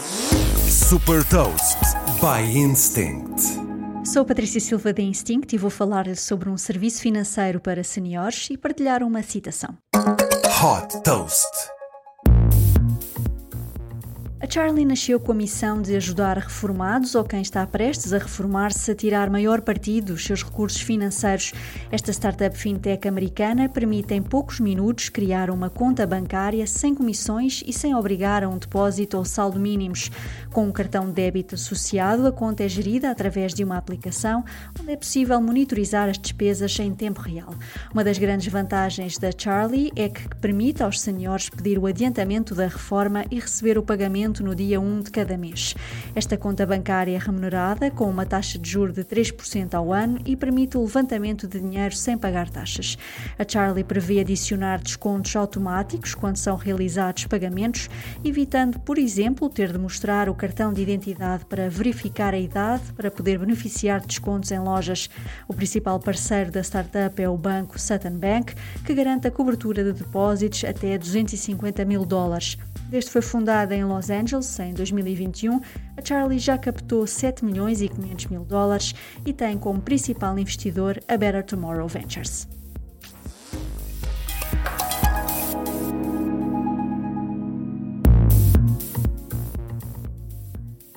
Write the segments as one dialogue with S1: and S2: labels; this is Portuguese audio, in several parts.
S1: Super Toast by Instinct.
S2: Sou Patrícia Silva da Instinct e vou falar sobre um serviço financeiro para seniores e partilhar uma citação.
S1: Hot Toast.
S2: Charlie nasceu com a missão de ajudar reformados ou quem está prestes a reformar-se a tirar maior partido dos seus recursos financeiros. Esta startup fintech americana permite em poucos minutos criar uma conta bancária sem comissões e sem obrigar a um depósito ou saldo mínimos. Com um cartão de débito associado, a conta é gerida através de uma aplicação onde é possível monitorizar as despesas em tempo real. Uma das grandes vantagens da Charlie é que permite aos senhores pedir o adiantamento da reforma e receber o pagamento no dia 1 de cada mês. Esta conta bancária é remunerada com uma taxa de juros de 3% ao ano e permite o levantamento de dinheiro sem pagar taxas. A Charlie prevê adicionar descontos automáticos quando são realizados pagamentos, evitando, por exemplo, ter de mostrar o cartão de identidade para verificar a idade para poder beneficiar de descontos em lojas. O principal parceiro da startup é o banco Sutton Bank, que garante a cobertura de depósitos até 250 mil dólares. Desde foi fundada em Los Angeles em 2021, a Charlie já captou 7 milhões e 500 mil dólares e tem como principal investidor a Better Tomorrow Ventures.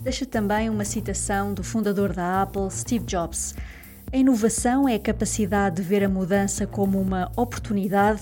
S2: Deixa também uma citação do fundador da Apple, Steve Jobs. A inovação é a capacidade de ver a mudança como uma oportunidade